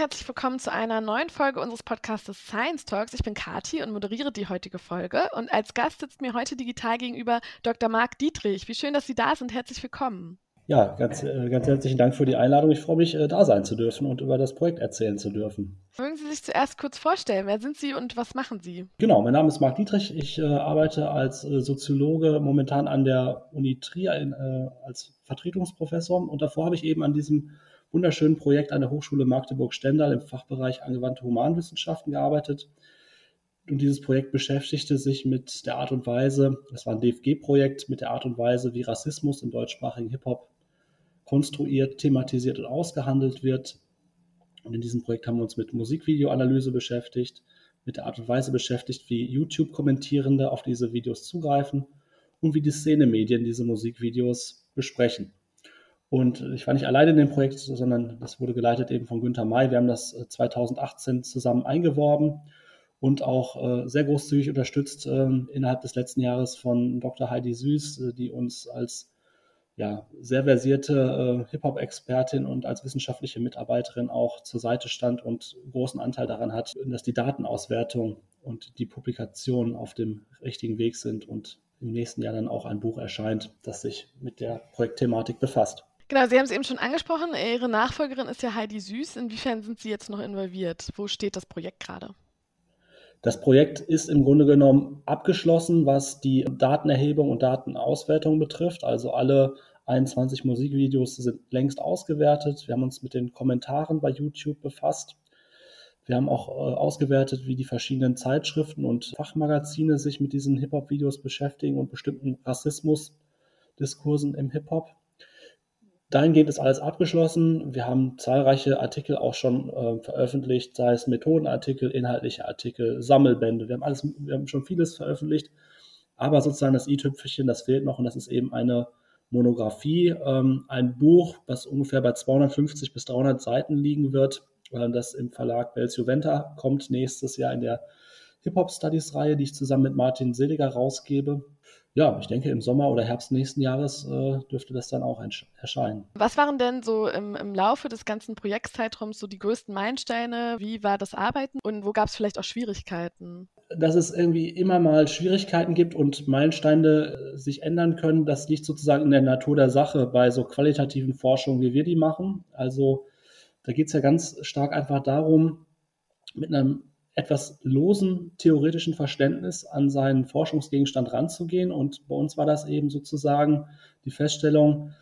Herzlich willkommen zu einer neuen Folge unseres Podcasts Science Talks. Ich bin Kati und moderiere die heutige Folge. Und als Gast sitzt mir heute digital gegenüber Dr. Marc Dietrich. Wie schön, dass Sie da sind. Herzlich willkommen. Ja, ganz, äh, ganz herzlichen Dank für die Einladung. Ich freue mich, äh, da sein zu dürfen und über das Projekt erzählen zu dürfen. Mögen Sie sich zuerst kurz vorstellen, wer sind Sie und was machen Sie? Genau, mein Name ist Marc Dietrich. Ich äh, arbeite als äh, Soziologe momentan an der Uni Trier in, äh, als Vertretungsprofessor und davor habe ich eben an diesem wunderschönen Projekt an der Hochschule Magdeburg-Stendal im Fachbereich angewandte Humanwissenschaften gearbeitet. Und dieses Projekt beschäftigte sich mit der Art und Weise, das war ein DFG-Projekt, mit der Art und Weise, wie Rassismus im deutschsprachigen Hip-Hop konstruiert, thematisiert und ausgehandelt wird. Und in diesem Projekt haben wir uns mit Musikvideoanalyse beschäftigt, mit der Art und Weise beschäftigt, wie YouTube-Kommentierende auf diese Videos zugreifen und wie die Szenemedien diese Musikvideos besprechen. Und ich war nicht alleine in dem Projekt, sondern das wurde geleitet eben von Günter May. Wir haben das 2018 äh, zusammen eingeworben und auch äh, sehr großzügig unterstützt äh, innerhalb des letzten Jahres von Dr. Heidi Süß, äh, die uns als ja, sehr versierte Hip-Hop-Expertin und als wissenschaftliche Mitarbeiterin auch zur Seite stand und großen Anteil daran hat, dass die Datenauswertung und die Publikation auf dem richtigen Weg sind und im nächsten Jahr dann auch ein Buch erscheint, das sich mit der Projektthematik befasst. Genau, Sie haben es eben schon angesprochen. Ihre Nachfolgerin ist ja Heidi Süß. Inwiefern sind Sie jetzt noch involviert? Wo steht das Projekt gerade? Das Projekt ist im Grunde genommen abgeschlossen, was die Datenerhebung und Datenauswertung betrifft. Also alle 21 Musikvideos sind längst ausgewertet. Wir haben uns mit den Kommentaren bei YouTube befasst. Wir haben auch äh, ausgewertet, wie die verschiedenen Zeitschriften und Fachmagazine sich mit diesen Hip-Hop-Videos beschäftigen und bestimmten Rassismus-Diskursen im Hip-Hop. Dahingehend ist alles abgeschlossen. Wir haben zahlreiche Artikel auch schon äh, veröffentlicht, sei es Methodenartikel, inhaltliche Artikel, Sammelbände. Wir haben alles, wir haben schon vieles veröffentlicht. Aber sozusagen das i-Tüpfelchen, das fehlt noch und das ist eben eine Monographie, ähm, ein Buch, was ungefähr bei 250 bis 300 Seiten liegen wird, äh, das im Verlag Belzio Venta kommt nächstes Jahr in der Hip-Hop-Studies-Reihe, die ich zusammen mit Martin Seliger rausgebe ja, ich denke, im Sommer oder Herbst nächsten Jahres äh, dürfte das dann auch erscheinen. Was waren denn so im, im Laufe des ganzen Projektzeitraums so die größten Meilensteine? Wie war das Arbeiten und wo gab es vielleicht auch Schwierigkeiten? Dass es irgendwie immer mal Schwierigkeiten gibt und Meilensteine äh, sich ändern können, das liegt sozusagen in der Natur der Sache bei so qualitativen Forschungen, wie wir die machen. Also da geht es ja ganz stark einfach darum, mit einem etwas losen theoretischen Verständnis an seinen Forschungsgegenstand ranzugehen. Und bei uns war das eben sozusagen die Feststellung,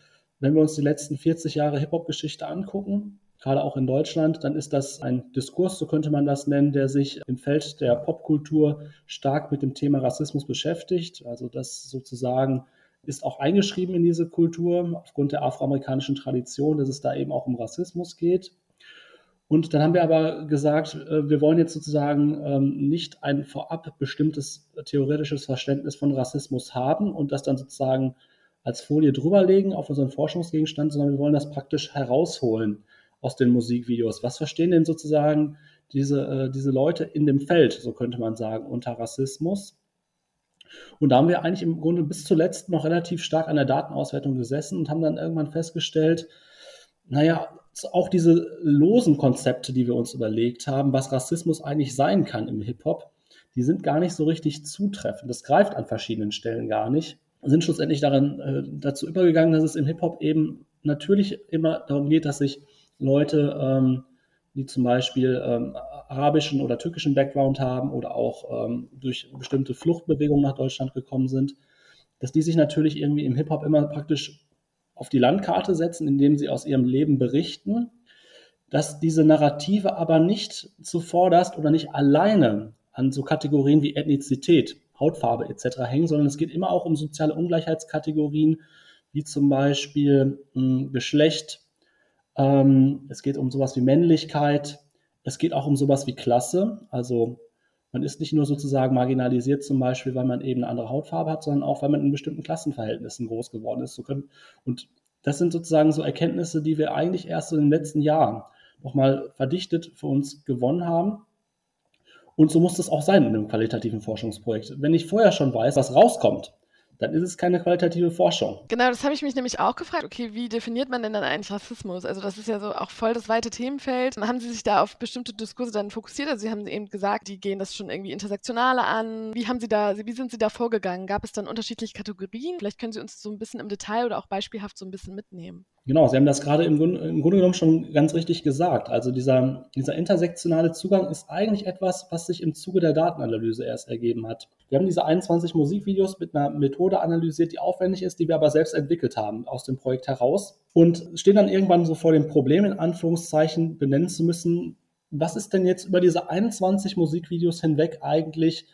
wenn wir uns die letzten 40 Jahre Hip-Hop-Geschichte angucken, gerade auch in Deutschland, dann ist das ein Diskurs, so könnte man das nennen, der sich im Feld der Popkultur stark mit dem Thema Rassismus beschäftigt. Also das sozusagen ist auch eingeschrieben in diese Kultur aufgrund der afroamerikanischen Tradition, dass es da eben auch um Rassismus geht. Und dann haben wir aber gesagt, äh, wir wollen jetzt sozusagen ähm, nicht ein vorab bestimmtes theoretisches Verständnis von Rassismus haben und das dann sozusagen als Folie drüberlegen auf unseren Forschungsgegenstand, sondern wir wollen das praktisch herausholen aus den Musikvideos. Was verstehen denn sozusagen diese, äh, diese Leute in dem Feld, so könnte man sagen, unter Rassismus? Und da haben wir eigentlich im Grunde bis zuletzt noch relativ stark an der Datenauswertung gesessen und haben dann irgendwann festgestellt, naja, auch diese losen Konzepte, die wir uns überlegt haben, was Rassismus eigentlich sein kann im Hip-Hop, die sind gar nicht so richtig zutreffend. Das greift an verschiedenen Stellen gar nicht. Sind schlussendlich daran, äh, dazu übergegangen, dass es im Hip-Hop eben natürlich immer darum geht, dass sich Leute, ähm, die zum Beispiel ähm, arabischen oder türkischen Background haben oder auch ähm, durch bestimmte Fluchtbewegungen nach Deutschland gekommen sind, dass die sich natürlich irgendwie im Hip-Hop immer praktisch auf die Landkarte setzen, indem sie aus ihrem Leben berichten, dass diese Narrative aber nicht zuvorderst oder nicht alleine an so Kategorien wie Ethnizität, Hautfarbe etc. hängen, sondern es geht immer auch um soziale Ungleichheitskategorien, wie zum Beispiel mh, hm, Geschlecht, Ähm, es geht um sowas wie Männlichkeit. Es geht auch um sowas wie Klasse. Also man ist nicht nur sozusagen marginalisiert, zum Beispiel, weil man eben eine andere Hautfarbe hat, sondern auch, weil man in bestimmten Klassenverhältnissen groß geworden ist. Und das sind sozusagen so Erkenntnisse, die wir eigentlich erst in den letzten Jahren nochmal verdichtet für uns gewonnen haben. Und so muss es auch sein in einem qualitativen Forschungsprojekt. Wenn ich vorher schon weiß, was rauskommt, dann ist es keine qualitative Forschung. Genau, das habe ich mich nämlich auch gefragt. Okay, wie definiert man denn dann eigentlich Rassismus? Also das ist ja so auch voll das weite Themenfeld. Haben Sie sich da auf bestimmte Diskurse dann fokussiert? Also Sie haben eben gesagt, die gehen das schon irgendwie intersektionale an. Wie haben Sie da, wie sind Sie da vorgegangen? Gab es dann unterschiedliche Kategorien? Vielleicht können Sie uns so ein bisschen im Detail oder auch beispielhaft so ein bisschen mitnehmen. Genau, Sie haben das gerade im, im, Grunde genommen schon ganz richtig gesagt. Also dieser, dieser intersektionale Zugang ist eigentlich etwas, was sich im Zuge der Datenanalyse erst ergeben hat. Wir haben diese 21 Musikvideos mit einer Methode analysiert, die aufwendig ist, die wir aber selbst entwickelt haben aus dem Projekt heraus und stehen dann irgendwann so vor dem Problem, in Anführungszeichen benennen zu müssen, was ist denn jetzt über diese 21 Musikvideos hinweg eigentlich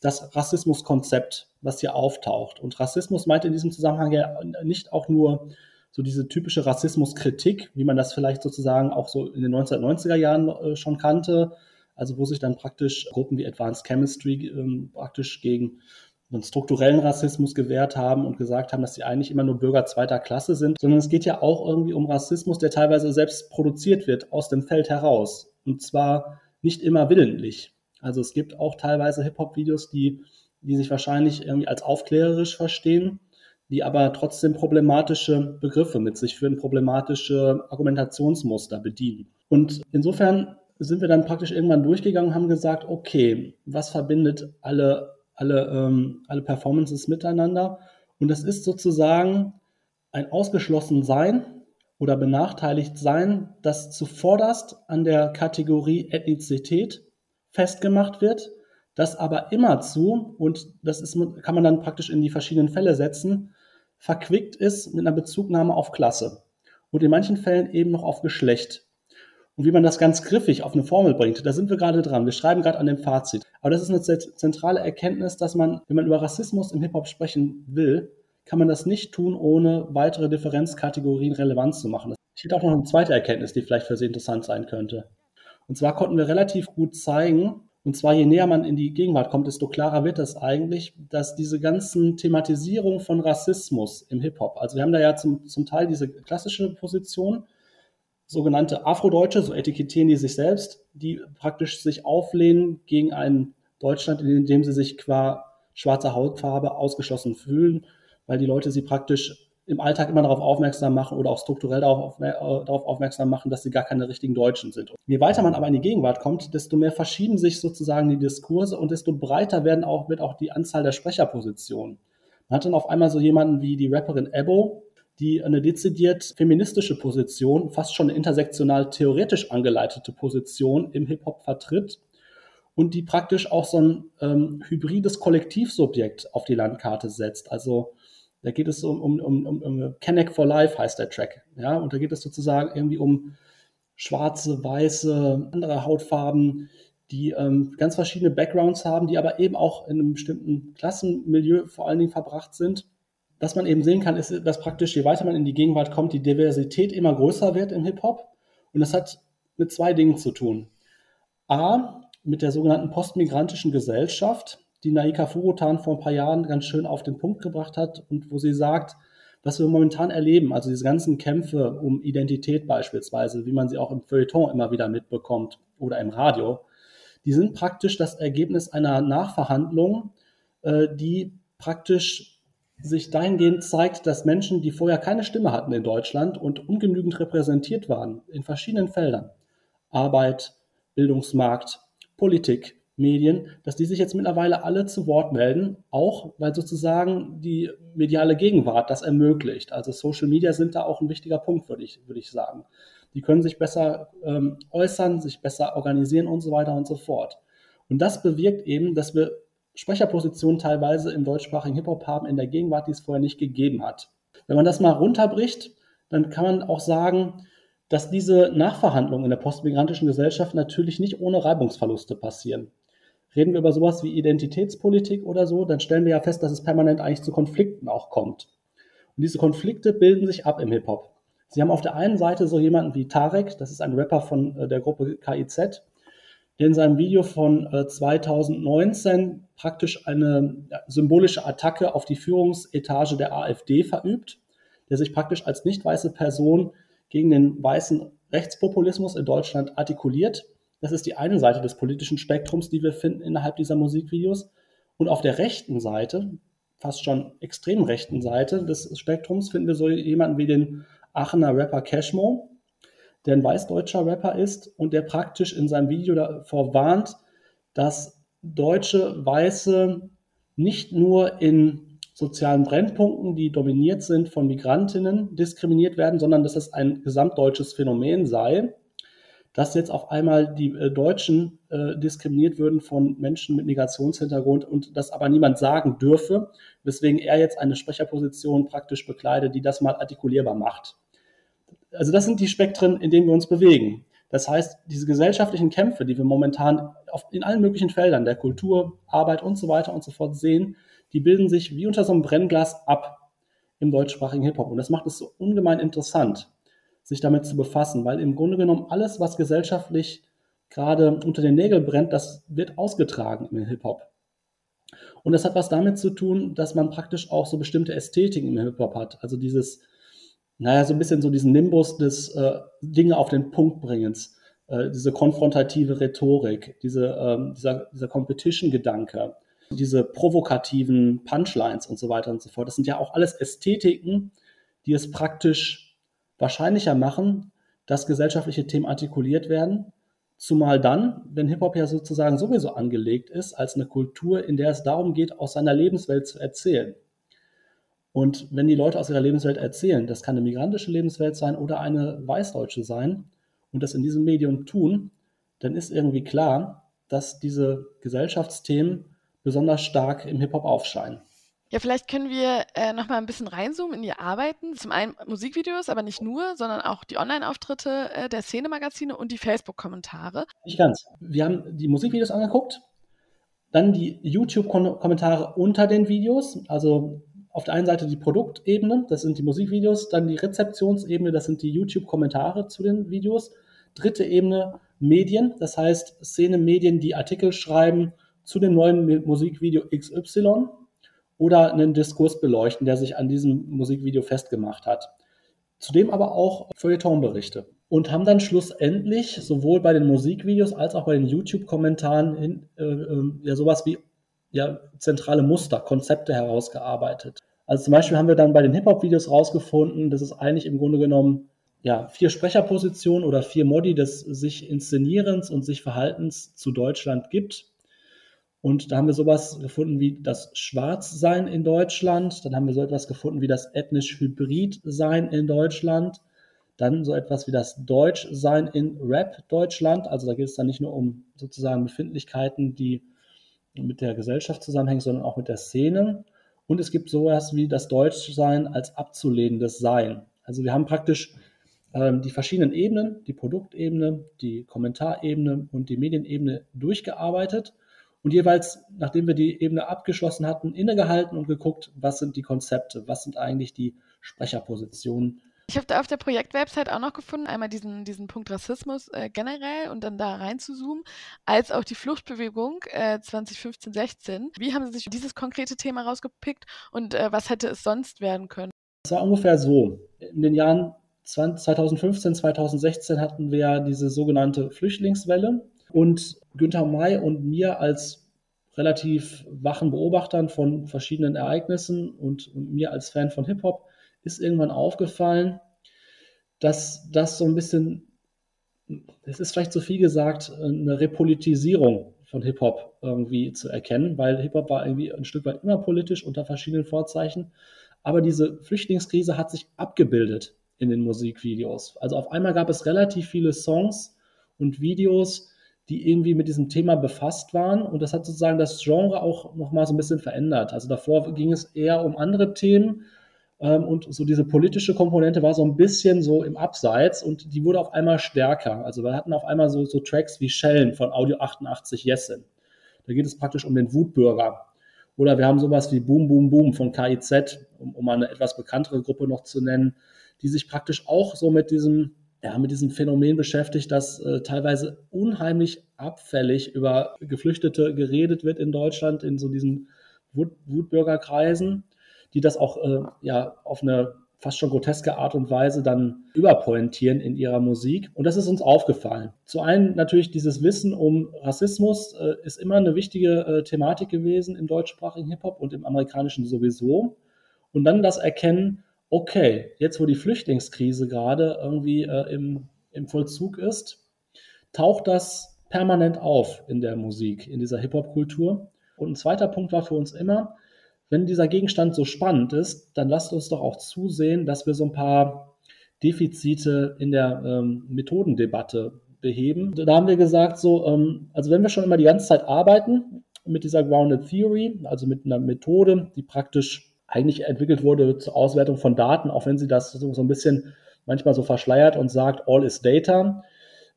das Rassismuskonzept, was hier auftaucht? Und Rassismus meint in diesem Zusammenhang ja nicht auch nur so diese typische Rassismuskritik, wie man das vielleicht sozusagen auch so in den 1990er Jahren äh, schon kannte, also wo sich dann praktisch Gruppen wie Advanced Chemistry ähm, praktisch gegen einen strukturellen Rassismus gewehrt haben und gesagt haben, dass sie eigentlich immer nur Bürger zweiter Klasse sind, sondern es geht ja auch irgendwie um Rassismus, der teilweise selbst produziert wird aus dem Feld heraus. Und zwar nicht immer willentlich. Also es gibt auch teilweise Hip-Hop-Videos, die, die sich wahrscheinlich irgendwie als aufklärerisch verstehen, die aber trotzdem problematische Begriffe mit sich führen, problematische Argumentationsmuster bedienen. Und insofern sind wir dann praktisch irgendwann durchgegangen und haben gesagt, okay, was verbindet alle, alle, ähm, alle Performances miteinander? Und das ist sozusagen ein ausgeschlossen Sein oder benachteiligt Sein, das zuvorderst an der Kategorie Ethnizität festgemacht wird, das aber immerzu, und das ist, kann man dann praktisch in die verschiedenen Fälle setzen, verquickt ist mit einer Bezugnahme auf Klasse und in manchen Fällen eben noch auf Geschlecht. Und wie man das ganz griffig auf eine Formel bringt, da sind wir gerade dran. Wir schreiben gerade an dem Fazit. Aber das ist eine zentrale Erkenntnis, dass man, wenn man über Rassismus im Hip-Hop sprechen will, kann man das nicht tun, ohne weitere Differenzkategorien relevant zu machen. Es gibt auch noch eine zweite Erkenntnis, die vielleicht für Sie interessant sein könnte. Und zwar konnten wir relativ gut zeigen, und zwar, je näher man in die Gegenwart kommt, desto klarer wird es eigentlich, dass diese ganzen Thematisierung von Rassismus im Hip-Hop, also wir haben da ja zum, zum Teil diese klassische Position, sogenannte Afrodeutsche, so etikettieren die sich selbst, die praktisch sich auflehnen gegen ein Deutschland, in dem sie sich qua schwarzer Hautfarbe ausgeschlossen fühlen, weil die Leute sie praktisch im Alltag immer darauf aufmerksam machen oder auch strukturell darauf, äh, darauf aufmerksam machen, dass sie gar keine richtigen Deutschen sind. Je weiter man aber in die Gegenwart kommt, desto mehr verschieben sich sozusagen die Diskurse und desto breiter werden auch, wird auch die Anzahl der Sprecherpositionen. Man hat dann auf einmal so jemanden wie die Rapperin Ebo, die eine dezidiert feministische Position, fast schon eine intersektional theoretisch angeleitete Position im Hip-Hop vertritt und die praktisch auch so ein ähm, hybrides Kollektivsubjekt auf die Landkarte setzt. Also da geht es um, um, um, um, Connect for Life heißt der Track. Ja, und da geht es sozusagen irgendwie um schwarze, weiße, andere Hautfarben, die ähm, ganz verschiedene Backgrounds haben, die aber eben auch in einem bestimmten Klassenmilieu vor allen Dingen verbracht sind. Was man eben sehen kann, ist, dass praktisch, je weiter man in die Gegenwart kommt, die Diversität immer größer wird im Hip-Hop. Und das hat mit zwei Dingen zu tun. A, mit der sogenannten postmigrantischen Gesellschaft, die Naika Furutan vor ein paar Jahren ganz schön auf den Punkt gebracht hat und wo sie sagt, was wir momentan erleben, also diese ganzen Kämpfe um Identität beispielsweise, wie man sie auch im Feuilleton immer wieder mitbekommt oder im Radio, die sind praktisch das Ergebnis einer Nachverhandlung, äh, die praktisch sich dahingehend zeigt, dass Menschen, die vorher keine Stimme hatten in Deutschland und ungenügend repräsentiert waren in verschiedenen Feldern, Arbeit, Bildungsmarkt, Politik, Medien, dass die sich jetzt mittlerweile alle zu Wort melden, auch weil sozusagen die mediale Gegenwart das ermöglicht. Also Social Media sind da auch ein wichtiger Punkt, würde ich, würde ich sagen. Die können sich besser ähm, äußern, sich besser organisieren und so weiter und so fort. Und das bewirkt eben, dass wir Sprecherpositionen teilweise im deutschsprachigen Hip-Hop haben in der Gegenwart, die es vorher nicht gegeben hat. Wenn man das mal runterbricht, dann kann man auch sagen, dass diese Nachverhandlungen in der postmigrantischen Gesellschaft natürlich nicht ohne Reibungsverluste passieren. Reden wir über sowas wie Identitätspolitik oder so, dann stellen wir ja fest, dass es permanent eigentlich zu Konflikten auch kommt. Und diese Konflikte bilden sich ab im Hip-Hop. Sie haben auf der einen Seite so jemanden wie Tarek, das ist ein Rapper von äh, der Gruppe KIZ, der in seinem Video von äh, 2019 praktisch eine symbolische Attacke auf die Führungsetage der AfD verübt, der sich praktisch als nicht weiße Person gegen den weißen Rechtspopulismus in Deutschland artikuliert. Das ist die eine Seite des politischen Spektrums, die wir finden innerhalb dieser Musikvideos. Und auf der rechten Seite, fast schon extrem rechten Seite des Spektrums, finden wir so jemanden wie den Aachener Rapper Cashmo, der ein weißdeutscher Rapper ist und der praktisch in seinem Video davor warnt, dass deutsche Weiße nicht nur in sozialen Brennpunkten, die dominiert sind von Migrantinnen, diskriminiert werden, sondern dass es ein gesamtdeutsches Phänomen sei, dass jetzt auf einmal die äh, Deutschen äh, diskriminiert würden von Menschen mit Migrationshintergrund und das aber niemand sagen dürfe, weswegen er jetzt eine Sprecherposition praktisch bekleidet, die das mal artikulierbar macht. Also das sind die Spektren, in denen wir uns bewegen. Das heißt, diese gesellschaftlichen Kämpfe, die wir momentan auf, in allen möglichen Feldern der Kultur, Arbeit und so weiter und so fort sehen, die bilden sich wie unter so einem Brennglas ab im deutschsprachigen Hip-Hop. Und das macht es so ungemein interessant sich damit zu befassen, weil im Grunde genommen alles, was gesellschaftlich gerade unter den Nägeln brennt, das wird ausgetragen im Hip-Hop. Und das hat was damit zu tun, dass man praktisch auch so bestimmte Ästhetiken im Hip-Hop hat. Also dieses, naja, so ein bisschen so diesen Nimbus des äh, Dinge auf den Punkt bringens, äh, diese konfrontative Rhetorik, diese, äh, dieser, dieser Competition-Gedanke, diese provokativen Punchlines und so weiter und so fort. Das sind ja auch alles Ästhetiken, die es praktisch wahrscheinlicher machen, dass gesellschaftliche Themen artikuliert werden. Zumal dann, wenn Hip-Hop ja sozusagen sowieso angelegt ist als eine Kultur, in der es darum geht, aus seiner Lebenswelt zu erzählen. Und wenn die Leute aus ihrer Lebenswelt erzählen, das kann eine migrantische Lebenswelt sein oder eine weißdeutsche sein, und das in diesem Medium tun, dann ist irgendwie klar, dass diese Gesellschaftsthemen besonders stark im Hip-Hop aufscheinen. Ja, vielleicht können wir äh, noch mal ein bisschen reinzoomen in die Arbeiten. Zum einen Musikvideos, aber nicht nur, sondern auch die Online-Auftritte äh, der Szenemagazine und die Facebook-Kommentare. Nicht ganz. Wir haben die Musikvideos angeguckt, dann die YouTube-Kommentare unter den Videos, also auf der einen Seite die Produktebene, das sind die Musikvideos, dann die Rezeptionsebene, das sind die YouTube-Kommentare zu den Videos. Dritte Ebene Medien, das heißt Szene-Medien, die Artikel schreiben zu dem neuen Musikvideo XY oder einen Diskurs beleuchten, der sich an diesem Musikvideo festgemacht hat. Zudem aber auch Feuilletonberichte. Und haben dann schlussendlich sowohl bei den Musikvideos als auch bei den YouTube-Kommentaren äh, äh, ja sowas wie ja, zentrale Muster, Konzepte herausgearbeitet. Also zum Beispiel haben wir dann bei den Hip-Hop-Videos rausgefunden, dass es eigentlich im Grunde genommen ja, vier Sprecherpositionen oder vier Modi des sich Inszenierens und sich Verhaltens zu Deutschland gibt. Und da haben wir sowas gefunden wie das Schwarzsein in Deutschland. Dann haben wir so etwas gefunden wie das ethnisch-hybrid-Sein in Deutschland. Dann so etwas wie das Deutschsein in Rap-Deutschland. Also da geht es dann nicht nur um sozusagen Befindlichkeiten, die mit der Gesellschaft zusammenhängen, sondern auch mit der Szene. Und es gibt sowas wie das Deutschsein als abzulehnendes Sein. Also wir haben praktisch ähm, die verschiedenen Ebenen, die Produktebene, die Kommentarebene und die Medienebene durchgearbeitet und jeweils, nachdem wir die Ebene abgeschlossen hatten, innegehalten und geguckt, was sind die Konzepte, was sind eigentlich die Sprecherpositionen. Ich habe da auf der Projektwebsite auch noch gefunden, einmal diesen, diesen Punkt Rassismus äh, generell und dann da rein zu zoomen, als auch die Fluchtbewegung äh, 2015-16. Wie haben Sie sich dieses konkrete Thema rausgepickt und äh, was hätte es sonst werden können? Es war ungefähr so. In den Jahren 2015, 2016 hatten wir diese sogenannte Flüchtlingswelle. Und Günther May und mir als relativ wachen Beobachtern von verschiedenen Ereignissen und, und mir als Fan von Hip-Hop ist irgendwann aufgefallen, dass das so ein bisschen, es ist vielleicht zu viel gesagt, eine Repolitisierung von Hip-Hop irgendwie zu erkennen, weil Hip-Hop war irgendwie ein Stück weit immer politisch unter verschiedenen Vorzeichen. Aber diese Flüchtlingskrise hat sich abgebildet in den Musikvideos. Also auf einmal gab es relativ viele Songs und Videos, die irgendwie mit diesem Thema befasst waren. Und das hat sozusagen das Genre auch nochmal so ein bisschen verändert. Also davor ging es eher um andere Themen. Ähm, und so diese politische Komponente war so ein bisschen so im Abseits und die wurde auf einmal stärker. Also wir hatten auf einmal so, so Tracks wie Schellen von Audio 88 Jessen. Da geht es praktisch um den Wutbürger. Oder wir haben sowas wie Boom Boom Boom von KIZ, um, um eine etwas bekanntere Gruppe noch zu nennen, die sich praktisch auch so mit diesem, ja, mit diesem Phänomen beschäftigt, dass äh, teilweise unheimlich abfällig über Geflüchtete geredet wird in Deutschland, in so diesen Wut Wutbürgerkreisen, die das auch äh, ja auf eine fast schon groteske Art und Weise dann überpointieren in ihrer Musik. Und das ist uns aufgefallen. Zu einem natürlich dieses Wissen um Rassismus äh, ist immer eine wichtige äh, Thematik gewesen im deutschsprachigen Hip-Hop und im amerikanischen sowieso. Und dann das Erkennen, okay, jetzt wo die Flüchtlingskrise gerade irgendwie äh, im, im Vollzug ist, taucht das permanent auf in der Musik, in dieser Hip-Hop-Kultur. Und ein zweiter Punkt war für uns immer, wenn dieser Gegenstand so spannend ist, dann lasst uns doch auch zusehen, dass wir so ein paar Defizite in der ähm, Methodendebatte beheben. Da haben wir gesagt, so, ähm, also wenn wir schon immer die ganze Zeit arbeiten mit dieser Grounded Theory, also mit einer Methode, die praktisch eigentlich entwickelt wurde zur Auswertung von Daten, auch wenn sie das so, so ein bisschen manchmal so verschleiert und sagt, all is data,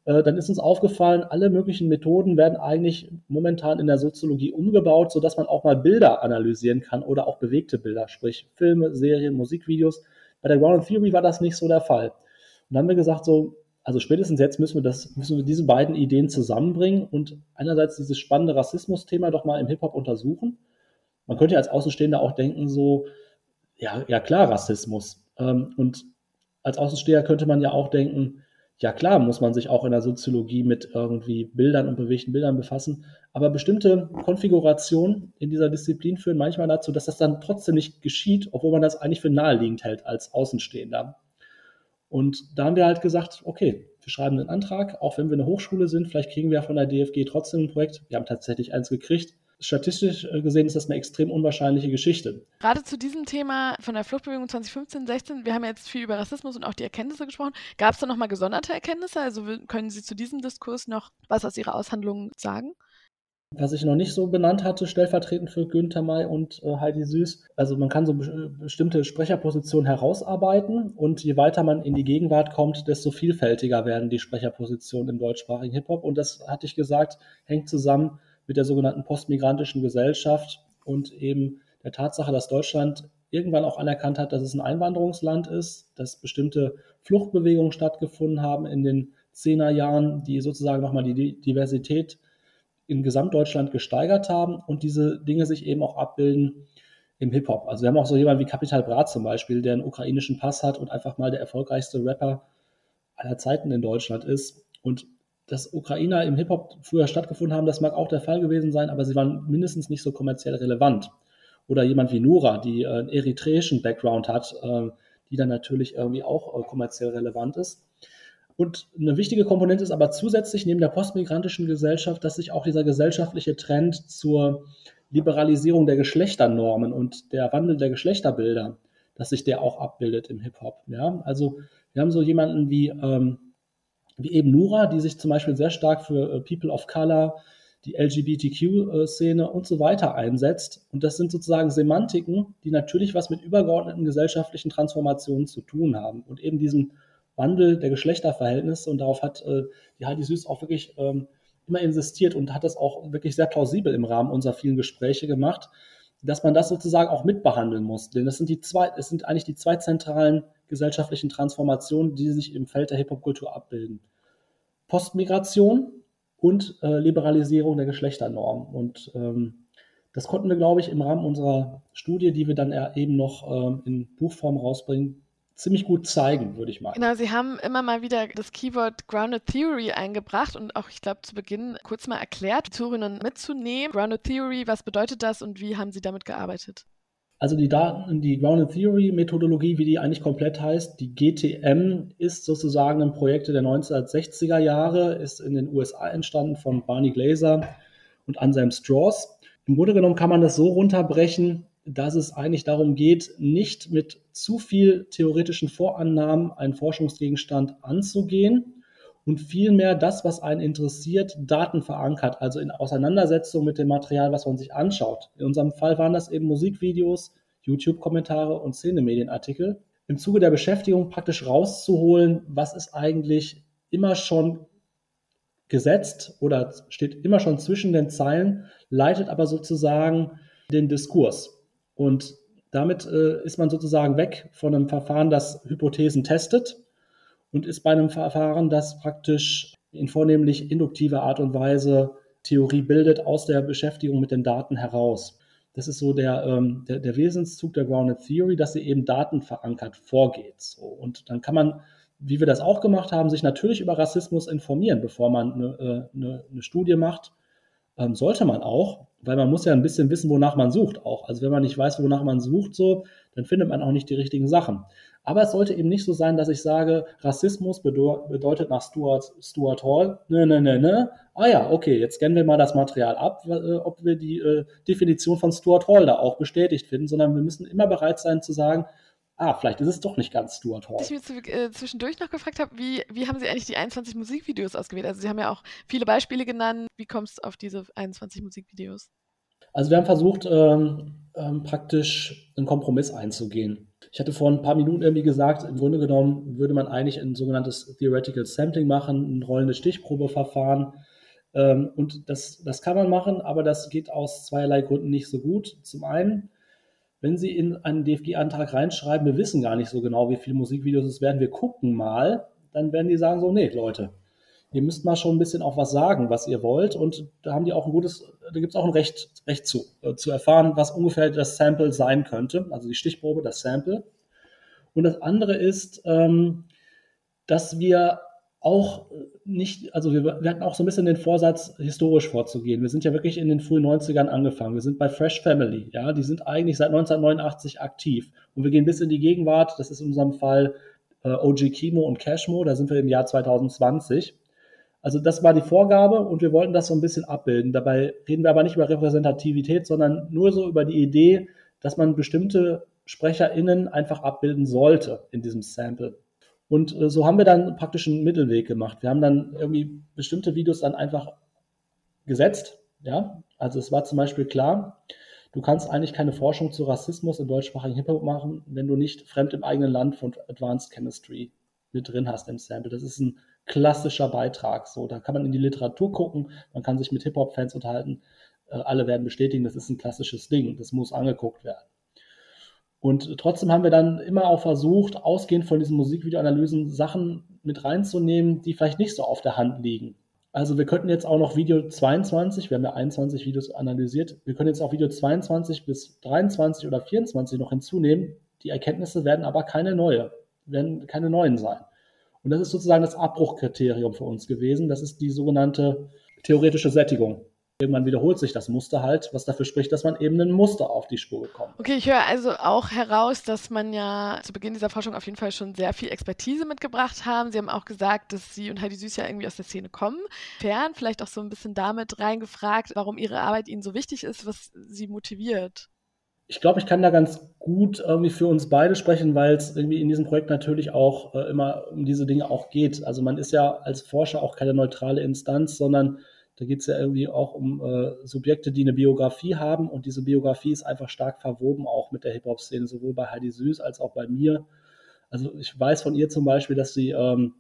äh, dann ist uns aufgefallen, alle möglichen Methoden werden eigentlich momentan in der Soziologie umgebaut, sodass man auch mal Bilder analysieren kann oder auch bewegte Bilder, sprich Filme, Serien, Musikvideos. Bei der Ground Theory war das nicht so der Fall. Und dann haben wir gesagt, so, also spätestens jetzt müssen wir das, müssen wir diese beiden Ideen zusammenbringen und einerseits dieses spannende Rassismus-Thema doch mal im Hip-Hop untersuchen. Man könnte ja als Außenstehender auch denken, so, ja, ja klar, Rassismus. Ähm, und als Außensteher könnte man ja auch denken, ja klar, muss man sich auch in der Soziologie mit irgendwie Bildern und bewegten Bildern befassen, aber bestimmte Konfigurationen in dieser Disziplin führen manchmal dazu, dass das dann trotzdem nicht geschieht, obwohl man das eigentlich für naheliegend hält als Außenstehender. Und da haben wir halt gesagt, okay, wir schreiben einen Antrag, auch wenn wir eine Hochschule sind, vielleicht kriegen wir von der DFG trotzdem ein Projekt. Wir haben tatsächlich eins gekriegt statistisch äh, gesehen ist das eine extrem unwahrscheinliche Geschichte. Gerade zu diesem Thema von der Fluchtbewegung 2015, 16, wir haben jetzt viel über Rassismus und auch die Erkenntnisse gesprochen. Gab es da nochmal gesonderte Erkenntnisse? Also können Sie zu diesem Diskurs noch was aus Ihrer Aushandlung sagen? Was ich noch nicht so benannt hatte, stellvertretend für Günther May und äh, Heidi Süß, also man kann so be bestimmte Sprecherpositionen herausarbeiten und je weiter man in die Gegenwart kommt, desto vielfältiger werden die Sprecherpositionen im deutschsprachigen Hip-Hop. Und das hatte ich gesagt, hängt zusammen mit der sogenannten postmigrantischen Gesellschaft und eben der Tatsache, dass Deutschland irgendwann auch anerkannt hat, dass es ein Einwanderungsland ist, dass bestimmte Fluchtbewegungen stattgefunden haben in den Zehnerjahren, die sozusagen nochmal die Diversität in Gesamtdeutschland gesteigert haben und diese Dinge sich eben auch abbilden im Hip-Hop. Also wir haben auch so jemanden wie Capital Bra zum Beispiel, der einen ukrainischen Pass hat und einfach mal der erfolgreichste Rapper aller Zeiten in Deutschland ist. Und dass Ukrainer im Hip-Hop früher stattgefunden haben, das mag auch der Fall gewesen sein, aber sie waren mindestens nicht so kommerziell relevant. Oder jemand wie Nura, die äh, einen eritreischen Background hat, äh, die dann natürlich irgendwie auch äh, kommerziell relevant ist. Und eine wichtige Komponente ist aber zusätzlich neben der postmigrantischen Gesellschaft, dass sich auch dieser gesellschaftliche Trend zur Liberalisierung der Geschlechternormen und der Wandel der Geschlechterbilder, dass sich der auch abbildet im Hip-Hop. Ja? Also wir haben so jemanden wie ähm, wie eben Nura, die sich zum Beispiel sehr stark für äh, People of Color, die LGBTQ-Szene und so weiter einsetzt. Und das sind sozusagen Semantiken, die natürlich was mit übergeordneten gesellschaftlichen Transformationen zu tun haben und eben diesen Wandel der Geschlechterverhältnisse. Und darauf hat äh, die Heidi Süß auch wirklich ähm, immer insistiert und hat das auch wirklich sehr plausibel im Rahmen unserer vielen Gespräche gemacht, dass man das sozusagen auch mitbehandeln muss. Denn das sind die zwei, es sind eigentlich die zwei zentralen gesellschaftlichen Transformationen, die sich im Feld der Hip-Hop-Kultur abbilden. Postmigration und äh, Liberalisierung der Geschlechternorm. Und ähm, das konnten wir, glaube ich, im Rahmen unserer Studie, die wir dann eben noch ähm, in Buchform rausbringen, ziemlich gut zeigen, würde ich mal. Genau, Sie haben immer mal wieder das Keyword Grounded Theory eingebracht und auch, ich glaube, zu Beginn kurz mal erklärt, die mitzunehmen. Grounded Theory, was bedeutet das und wie haben Sie damit gearbeitet? Also die Daten, die Grounded Theory Methodologie, wie die eigentlich komplett heißt, die GTM ist sozusagen ein Projekt der 1960er Jahre, ist in den USA entstanden von Barney Glaser und Anselm Strauss. Im Grunde genommen kann man das so runterbrechen, dass es eigentlich darum geht, nicht mit zu viel theoretischen Vorannahmen einen Forschungsgegenstand anzugehen, und vielmehr das, was einen interessiert, Daten verankert, also in Auseinandersetzung mit dem Material, was man sich anschaut. In unserem Fall waren das eben Musikvideos, YouTube-Kommentare und Szenemedienartikel. Im Zuge der Beschäftigung praktisch rauszuholen, was ist eigentlich immer schon gesetzt oder steht immer schon zwischen den Zeilen, leitet aber sozusagen den Diskurs. Und Damit äh, ist man sozusagen weg von einem Verfahren, das Hypothesen testet und ist bei einem Verfahren, das praktisch in vornehmlich induktiver Art und Weise Theorie bildet aus der Beschäftigung mit den Daten heraus. Das ist so der, ähm, der, der, Wesenszug der Grounded Theory, dass sie eben datenverankert vorgeht. So. Und dann kann man, wie wir das auch gemacht haben, sich natürlich über Rassismus informieren, bevor man eine, äh, eine, eine Studie macht. Ähm, sollte man auch, weil man muss ja ein bisschen wissen, wonach man sucht auch. Also wenn man nicht weiß, wonach man sucht, so, dann findet man auch nicht die richtigen Sachen. Aber es sollte eben nicht so sein, dass ich sage, Rassismus bedeutet nach Stuart, Stuart Hall, ne, ne, ne, ne. Ah ja, okay, jetzt scannen wir mal das Material ab, äh, ob wir die äh, Definition von Stuart Hall da auch bestätigt finden, sondern wir müssen immer bereit sein zu sagen, ah, vielleicht ist es doch nicht ganz Stuart Hall. Was ich mir äh, zwischendurch noch gefragt habe, wie, wie haben Sie eigentlich die 21 Musikvideos ausgewählt? Also Sie haben ja auch viele Beispiele genannt. Wie kommst du auf diese 21 Musikvideos? Also wir haben versucht, ähm, ähm, praktisch einen Kompromiss einzugehen. Ich hatte vor ein paar Minuten irgendwie gesagt, im Grunde genommen würde man eigentlich ein sogenanntes Theoretical Sampling machen, ein rollendes Stichprobeverfahren. Ähm, und das, das kann man machen, aber das geht aus zweierlei Gründen nicht so gut. Zum einen, wenn Sie in einen DFG-Antrag reinschreiben, wir wissen gar nicht so genau, wie viele Musikvideos es werden, wir gucken mal, dann werden die sagen so, nee, Leute, ihr müsst mal schon ein bisschen auch was sagen, was ihr wollt. Und da haben die auch ein gutes, da gibt es auch ein Recht, Recht zu, äh, zu erfahren, was ungefähr das Sample sein könnte, also die Stichprobe, das Sample. Und das andere ist, ähm, dass wir auch nicht, also wir, wir, hatten auch so ein bisschen den Vorsatz, historisch vorzugehen. Wir sind ja wirklich in den frühen 90ern angefangen. Wir sind bei Fresh Family, ja, die sind eigentlich seit 1989 aktiv. Und wir gehen bis in die Gegenwart, das ist in unserem Fall äh, OG Kimo und Cashmo, da sind wir im Jahr 2020. Also das war die Vorgabe und wir wollten das so ein bisschen abbilden. Dabei reden wir aber nicht über Repräsentativität, sondern nur so über die Idee, dass man bestimmte SprecherInnen einfach abbilden sollte in diesem Sample. Und äh, so haben wir dann praktisch einen Mittelweg gemacht. Wir haben dann irgendwie bestimmte Videos dann einfach gesetzt. Ja, also es war zum Beispiel klar, du kannst eigentlich keine Forschung zu Rassismus im deutschsprachigen Hip-Hop machen, wenn du nicht fremd im eigenen Land von Advanced Chemistry mit drin hast im Sample. Das ist ein klassischer Beitrag. So, da kann man in die Literatur gucken, man kann sich mit Hip-Hop-Fans unterhalten. Äh, alle werden bestätigen, das ist ein klassisches Ding, das muss angeguckt werden. Und trotzdem haben wir dann immer auch versucht, ausgehend von diesen Musikvideoanalysen Sachen mit reinzunehmen, die vielleicht nicht so auf der Hand liegen. Also wir könnten jetzt auch noch Video 22, wir haben ja 21 Videos analysiert, wir können jetzt auch Video 22 bis 23 oder 24 noch hinzunehmen. Die Erkenntnisse werden aber keine neue, werden keine neuen sein. Und das ist sozusagen das Abbruchkriterium für uns gewesen. Das ist die sogenannte theoretische Sättigung. Irgendwann wiederholt sich das Muster halt, was dafür spricht, dass man eben ein Muster auf die Spur bekommt. Okay, ich höre also auch heraus, dass man ja zu Beginn dieser Forschung auf jeden Fall schon sehr viel Expertise mitgebracht haben. Sie haben auch gesagt, dass Sie und Heidi Süß ja irgendwie aus der Szene kommen. Fern, vielleicht auch so ein bisschen damit reingefragt, warum Ihre Arbeit Ihnen so wichtig ist, was Sie motiviert ich glaube, ich kann da ganz gut irgendwie für uns beide sprechen, weil es irgendwie in diesem Projekt natürlich auch äh, immer um diese Dinge auch geht. Also man ist ja als Forscher auch keine neutrale Instanz, sondern da geht es ja irgendwie auch um äh, Subjekte, die eine Biografie haben und diese Biografie ist einfach stark verwoben auch mit der Hip-Hop-Szene, sowohl bei Heidi Süß als auch bei mir. Also ich weiß von ihr zum Beispiel, dass sie ähm,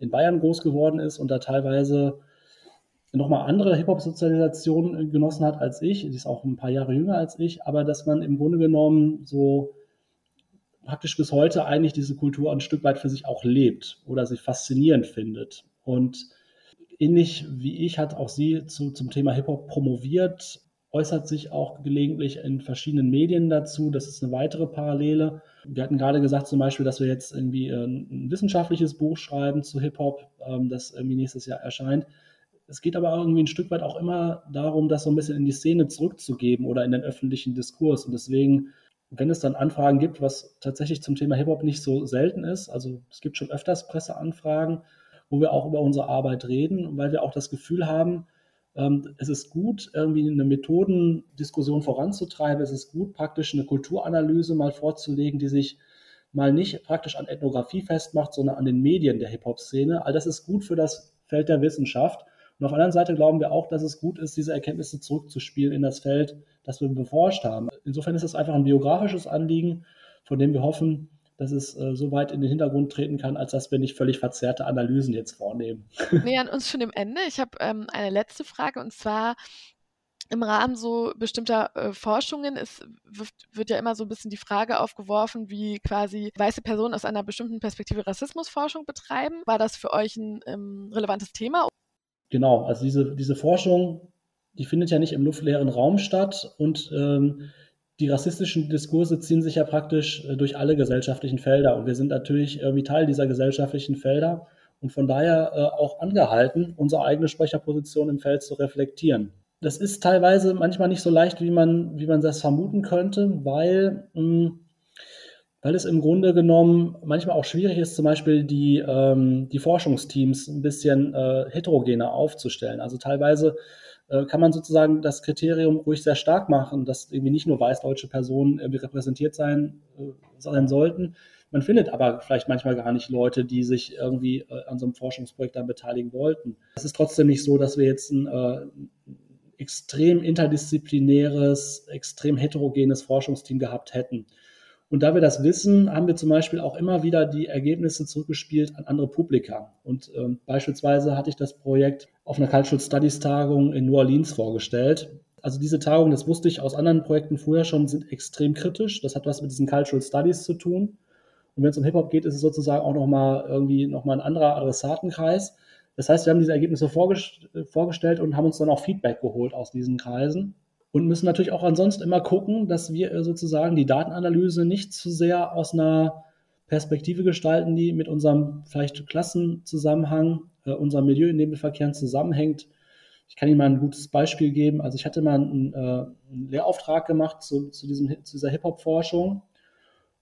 in Bayern groß geworden ist und da teilweise nochmal andere Hip-Hop-Sozialisation genossen hat als ich. Die ist auch ein paar Jahre jünger als ich, aber dass man im Grunde genommen so praktisch bis heute eigentlich diese Kultur ein Stück weit für sich auch lebt oder sie faszinierend findet. Und ähnlich wie ich hat auch sie zu, zum Thema Hip-Hop promoviert, äußert sich auch gelegentlich in verschiedenen Medien dazu. Das ist eine weitere Parallele. Wir hatten gerade gesagt zum Beispiel, dass wir jetzt irgendwie ein wissenschaftliches Buch schreiben zu Hip-Hop, ähm, das irgendwie nächstes Jahr erscheint. Es geht aber irgendwie ein Stück weit auch immer darum, das so ein bisschen in die Szene zurückzugeben oder in den öffentlichen Diskurs. Und deswegen, wenn es dann Anfragen gibt, was tatsächlich zum Thema Hip-Hop nicht so selten ist, also es gibt schon öfters Presseanfragen, wo wir auch über unsere Arbeit reden, weil wir auch das Gefühl haben, ähm, es ist gut, irgendwie eine Methodendiskussion voranzutreiben. Es ist gut, praktisch eine Kulturanalyse mal vorzulegen, die sich mal nicht praktisch an Ethnographie festmacht, sondern an den Medien der Hip-Hop-Szene. All das ist gut für das Feld der Wissenschaft. Und auf der anderen Seite glauben wir auch, dass es gut ist, diese Erkenntnisse zurückzuspielen in das Feld, das wir beforscht haben. Insofern ist es einfach ein biografisches Anliegen, von dem wir hoffen, dass es äh, so weit in den Hintergrund treten kann, als dass wir nicht völlig verzerrte Analysen jetzt vornehmen. Nähern uns schon dem Ende. Ich habe ähm, eine letzte Frage und zwar im Rahmen so bestimmter äh, Forschungen ist, wird, wird, ja immer so ein bisschen die Frage aufgeworfen, wie quasi weiße Personen aus einer bestimmten Perspektive Rassismusforschung betreiben. War das für euch ein ähm, relevantes Thema? Genau, also diese, diese Forschung, die findet ja nicht im luftleeren Raum statt und ähm, die rassistischen Diskurse ziehen sich ja praktisch äh, durch alle gesellschaftlichen Felder und wir sind natürlich irgendwie Teil dieser gesellschaftlichen Felder und von daher äh, auch angehalten, unsere eigene Sprecherposition im Feld zu reflektieren. Das ist teilweise manchmal nicht so leicht, wie man, wie man das vermuten könnte, weil, mh, hm, weil es im Grunde genommen manchmal auch schwierig ist, zum Beispiel die, ähm, die Forschungsteams ein bisschen äh, heterogener aufzustellen. Also teilweise kann man sozusagen das Kriterium ruhig sehr stark machen, dass irgendwie nicht nur weißdeutsche Personen irgendwie repräsentiert sein, äh, sein sollten. Man findet aber vielleicht manchmal gar nicht Leute, die sich irgendwie äh, an so einem Forschungsprojekt dann beteiligen wollten. Es ist trotzdem nicht so, dass wir jetzt ein, äh, extrem interdisziplinäres, extrem heterogenes Forschungsteam gehabt hätten. Und da wir das wissen, haben wir zum Beispiel auch immer wieder die Ergebnisse zurückgespielt an andere Publika. Und ähm, beispielsweise hatte ich das Projekt auf einer Cultural Studies Tagung in New Orleans vorgestellt. Also diese Tagung, das wusste ich aus anderen Projekten vorher schon, sind extrem kritisch. Das hat was mit diesen Cultural Studies zu tun. Und wenn es um Hip-Hop geht, ist es sozusagen auch nochmal irgendwie nochmal ein anderer Adressatenkreis. Das heißt, wir haben diese Ergebnisse vorgestellt und haben uns dann auch Feedback geholt aus diesen Kreisen und müssen natürlich auch ansonsten immer gucken, dass wir äh, sozusagen die Datenanalyse nicht zu sehr aus einer Perspektive gestalten, die mit unserem vielleicht Klassenzusammenhang, äh, unserem Milieu, in dem wir verkehren, zusammenhängt. Ich kann Ihnen mal ein gutes Beispiel geben. Also ich hatte mal einen, äh, einen Lehrauftrag gemacht zu, zu, diesem, zu dieser Hip-Hop-Forschung.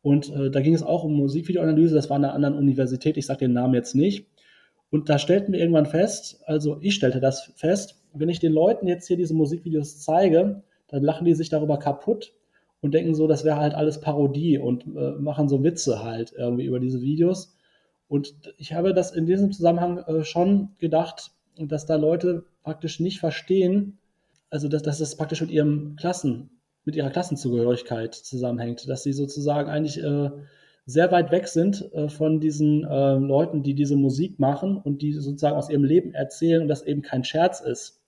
Und äh, da ging es auch um Musikvideoanalyse. Das war an einer anderen Universität. Ich sage den Namen jetzt nicht. Und da stellten wir irgendwann fest, also ich stellte das fest, wenn ich den Leuten jetzt hier diese Musikvideos zeige, dann lachen die sich darüber kaputt und denken so, das wäre halt alles Parodie und äh, machen so Witze halt irgendwie über diese Videos. Und ich habe das in diesem Zusammenhang äh, schon gedacht, dass da Leute praktisch nicht verstehen, also dass, dass das praktisch mit ihrem Klassen, mit ihrer Klassenzugehörigkeit zusammenhängt, dass sie sozusagen eigentlich äh, sehr weit weg sind äh, von diesen äh, Leuten, die diese Musik machen und die sozusagen aus ihrem Leben erzählen und das eben kein Scherz ist.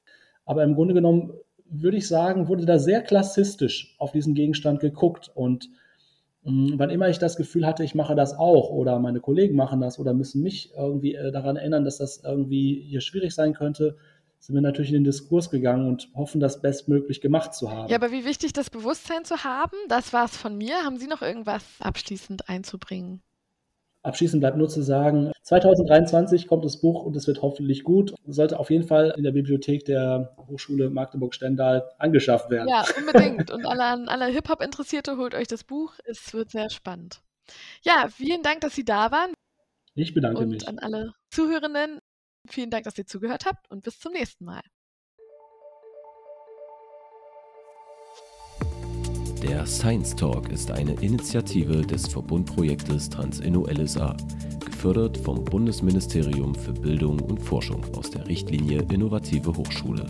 Aber im Grunde genommen würde ich sagen, wurde da sehr klassistisch auf diesen Gegenstand geguckt und wann immer ich das Gefühl hatte, ich mache das auch oder meine Kollegen machen das oder müssen mich irgendwie äh, daran erinnern, dass das irgendwie hier schwierig sein könnte, sind wir natürlich in den Diskurs gegangen und hoffen, das bestmöglich gemacht zu haben. Ja, aber wie wichtig das Bewusstsein zu haben, das war es von mir. Haben Sie noch irgendwas abschließend einzubringen? Abschließend bleibt nur zu sagen, 2023 kommt das Buch und es wird hoffentlich gut. Sollte auf jeden Fall in der Bibliothek der Hochschule Magdeburg-Stendal angeschafft werden. Ja, unbedingt. Und alle, alle Hip-Hop-Interessierte, holt euch das Buch. Es wird sehr spannend. Ja, vielen Dank, dass Sie da waren. Ich bedanke und mich. Und an alle Zuhörenden, Vielen Dank, dass ihr zugehört habt und bis zum nächsten Mal. Der Science Talk ist eine Initiative des Verbundprojektes Transinno LSA, gefördert vom Bundesministerium für Bildung und Forschung aus der Richtlinie Innovative Hochschule.